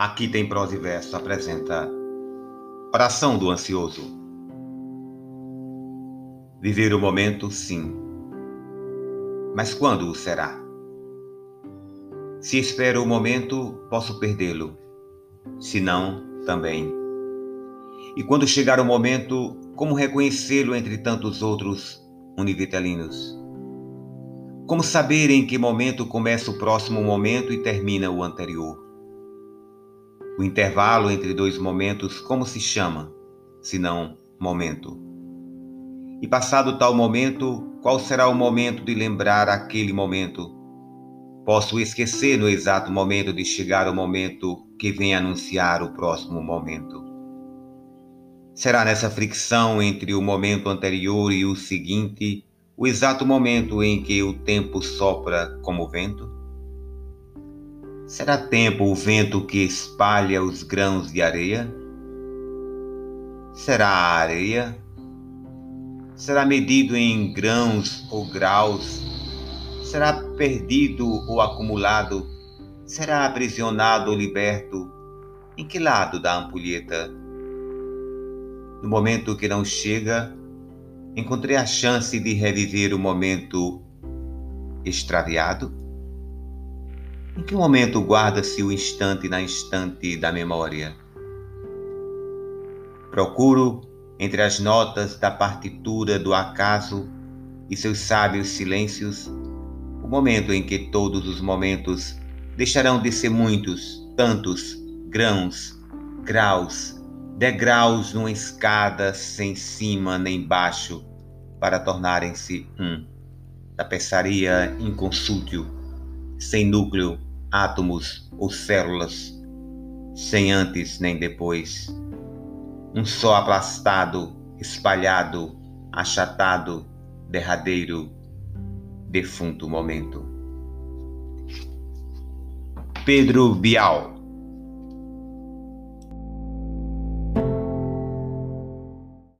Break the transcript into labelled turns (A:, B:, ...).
A: Aqui tem prosa e verso apresenta Oração do Ansioso. Viver o momento, sim. Mas quando o será? Se espero o momento, posso perdê-lo. Se não, também. E quando chegar o momento, como reconhecê-lo entre tantos outros univitalinos? Como saber em que momento começa o próximo momento e termina o anterior? O intervalo entre dois momentos, como se chama, se não momento? E passado tal momento, qual será o momento de lembrar aquele momento? Posso esquecer no exato momento de chegar o momento que vem anunciar o próximo momento. Será nessa fricção entre o momento anterior e o seguinte o exato momento em que o tempo sopra como vento? Será tempo o vento que espalha os grãos de areia? Será a areia? Será medido em grãos ou graus? Será perdido ou acumulado? Será aprisionado ou liberto? Em que lado da ampulheta? No momento que não chega, encontrei a chance de reviver o momento extraviado? Em que momento guarda-se o instante na instante da memória? Procuro, entre as notas da partitura do acaso e seus sábios silêncios, o momento em que todos os momentos deixarão de ser muitos, tantos, grãos, graus, degraus numa escada sem cima nem baixo, para tornarem-se um. Tapeçaria inconsútil sem núcleo, átomos ou células, sem antes nem depois. Um só aplastado, espalhado, achatado, derradeiro, defunto momento. Pedro Bial